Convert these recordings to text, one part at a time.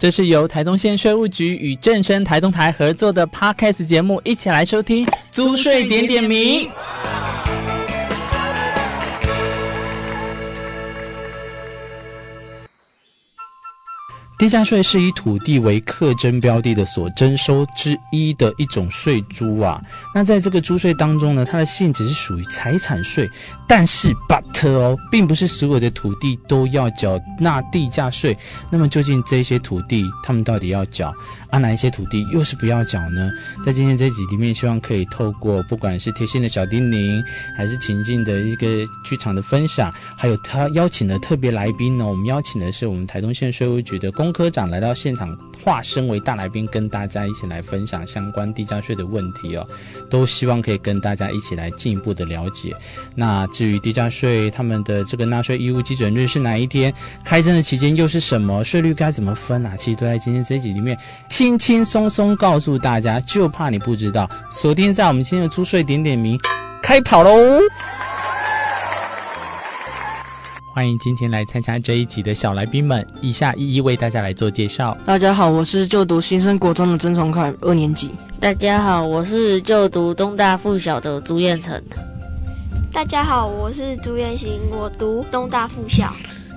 这是由台东县税务局与正声台东台合作的 Podcast 节目，一起来收听租税点点名。地价税是以土地为课征标的的所征收之一的一种税租啊。那在这个租税当中呢，它的性质是属于财产税，但是 but 哦，并不是所有的土地都要缴纳地价税。那么究竟这些土地，他们到底要缴？啊，哪一些土地又是不要缴呢？在今天这集里面，希望可以透过不管是贴心的小叮咛，还是情境的一个剧场的分享，还有他邀请的特别来宾呢。我们邀请的是我们台东县税务局的公科长来到现场，化身为大来宾，跟大家一起来分享相关地价税的问题哦。都希望可以跟大家一起来进一步的了解。那至于地价税，他们的这个纳税义务基准日是哪一天？开征的期间又是什么？税率该怎么分啊？其实都在今天这一集里面。轻轻松松告诉大家，就怕你不知道。锁定在我们今天的租税点点名，开跑喽！欢迎今天来参加这一集的小来宾们，以下一一为大家来做介绍。大家好，我是就读新生国中的曾崇凯，二年级。大家好，我是就读东大附小的朱彦成。大家好，我是朱彦行，我读东大附小。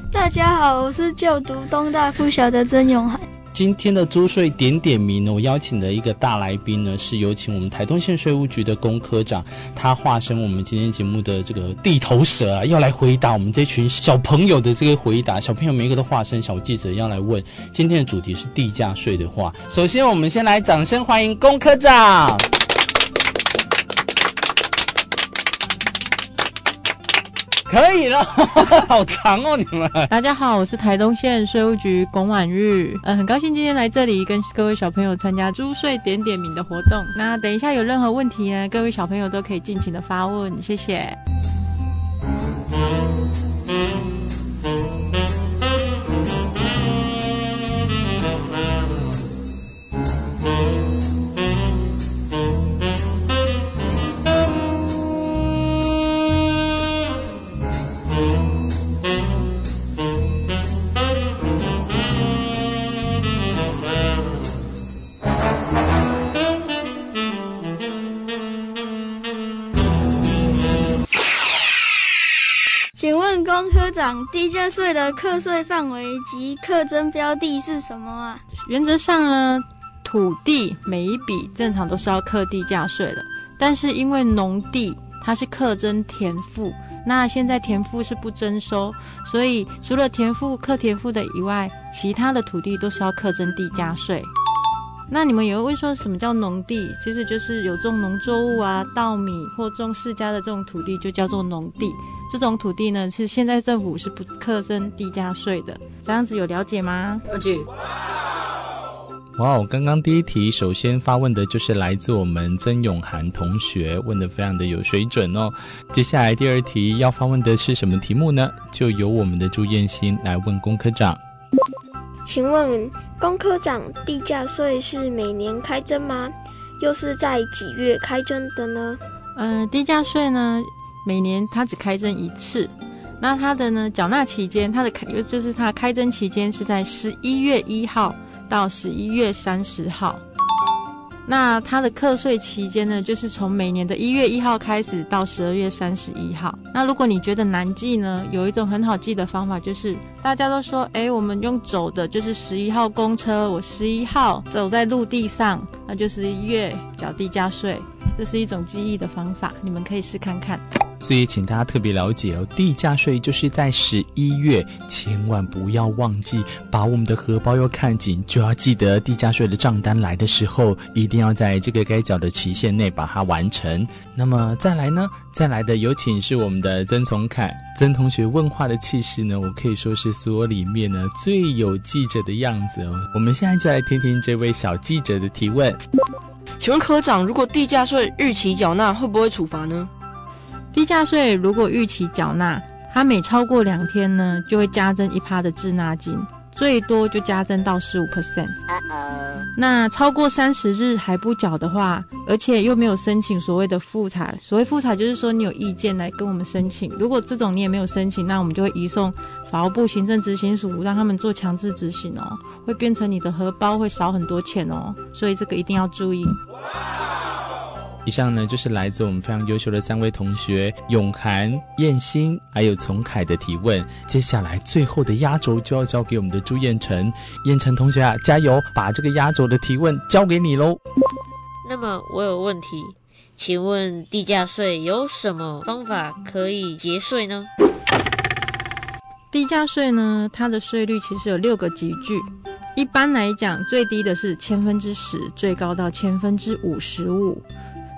大家好，我是就读东大附小的曾永涵。今天的租税点点名呢，我邀请的一个大来宾呢，是有请我们台东县税务局的龚科长，他化身我们今天节目的这个地头蛇啊，要来回答我们这群小朋友的这个回答。小朋友每一个都化身小记者，要来问今天的主题是地价税的话。首先，我们先来掌声欢迎龚科长。可以了，好长哦，你们。大家好，我是台东县税务局龚婉玉，呃，很高兴今天来这里跟各位小朋友参加租税点点名的活动。那等一下有任何问题呢，各位小朋友都可以尽情的发问，谢谢。请问龚科长，地价税的课税范围及课征标的是什么啊？原则上呢，土地每一笔正常都是要课地价税的，但是因为农地它是课征田赋，那现在田赋是不征收，所以除了田赋课田赋的以外，其他的土地都是要课征地价税。那你们也会问说，什么叫农地？其实就是有种农作物啊，稻米或种世家的这种土地就叫做农地。这种土地呢，是现在政府是不课征地价税的。这样子有了解吗？了解。哇哦！刚刚第一题首先发问的就是来自我们曾永涵同学，问的非常的有水准哦。接下来第二题要发问的是什么题目呢？就由我们的朱燕新来问龚科长。请问龚科长，地价税是每年开征吗？又是在几月开征的呢？嗯，地价税呢？每年它只开征一次，那它的呢缴纳期间，它的开就是它开征期间是在十一月一号到十一月三十号，那它的课税期间呢，就是从每年的一月一号开始到十二月三十一号。那如果你觉得难记呢，有一种很好记的方法，就是大家都说，哎，我们用走的，就是十一号公车，我十一号走在陆地上，那就是一月缴地价税，这是一种记忆的方法，你们可以试看看。所以，请大家特别了解哦，地价税就是在十一月，千万不要忘记把我们的荷包要看紧，就要记得地价税的账单来的时候，一定要在这个该缴的期限内把它完成。那么再来呢？再来的有请是我们的曾从凯，曾同学问话的气势呢，我可以说是所有里面呢最有记者的样子哦。我们现在就来听听这位小记者的提问。请问科长，如果地价税逾期缴纳，会不会处罚呢？地价税如果逾期缴纳，它每超过两天呢，就会加征一趴的滞纳金。最多就加征到十五 percent。那超过三十日还不缴的话，而且又没有申请所谓的复查，所谓复查就是说你有意见来跟我们申请。如果这种你也没有申请，那我们就会移送法务部行政执行署，让他们做强制执行哦，会变成你的荷包会少很多钱哦，所以这个一定要注意。以上呢就是来自我们非常优秀的三位同学永涵、燕心还有丛凯的提问。接下来最后的压轴就要交给我们的朱彦成，彦成同学啊，加油，把这个压轴的提问交给你喽。那么我有问题，请问地价税有什么方法可以节税呢？地价税呢，它的税率其实有六个级距。一般来讲，最低的是千分之十，最高到千分之五十五。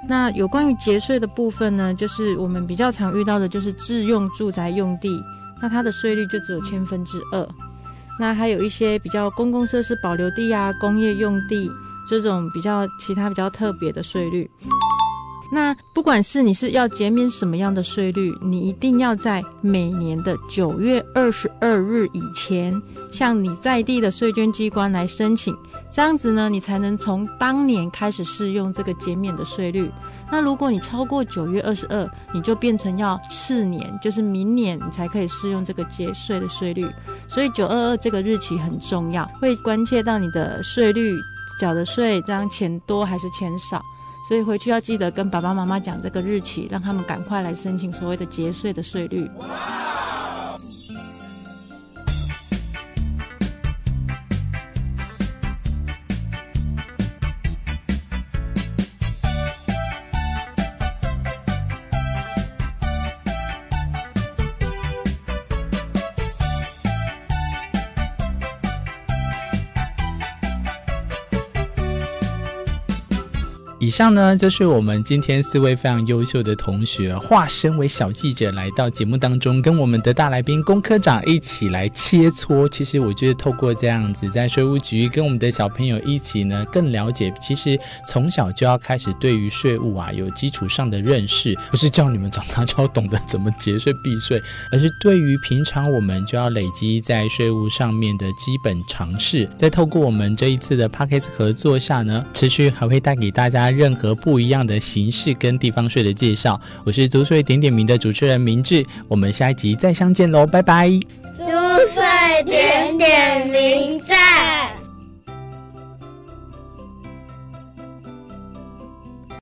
那有关于节税的部分呢，就是我们比较常遇到的，就是自用住宅用地，那它的税率就只有千分之二。那还有一些比较公共设施保留地啊、工业用地这种比较其他比较特别的税率。那不管是你是要减免什么样的税率，你一定要在每年的九月二十二日以前，向你在地的税捐机关来申请。这样子呢，你才能从当年开始适用这个减免的税率。那如果你超过九月二十二，你就变成要次年，就是明年你才可以适用这个节税的税率。所以九二二这个日期很重要，会关切到你的税率缴的税，这样钱多还是钱少。所以回去要记得跟爸爸妈妈讲这个日期，让他们赶快来申请所谓的节税的税率。以上呢，就是我们今天四位非常优秀的同学，化身为小记者来到节目当中，跟我们的大来宾龚科长一起来切磋。其实我觉得，透过这样子，在税务局跟我们的小朋友一起呢，更了解。其实从小就要开始对于税务啊有基础上的认识，不是叫你们长大就要懂得怎么节税避税，而是对于平常我们就要累积在税务上面的基本常识。在透过我们这一次的 p a c k a g e 合作下呢，持续还会带给大家。任何不一样的形式跟地方税的介绍，我是足税点点名的主持人明志，我们下一集再相见喽，拜拜。足税点点名在。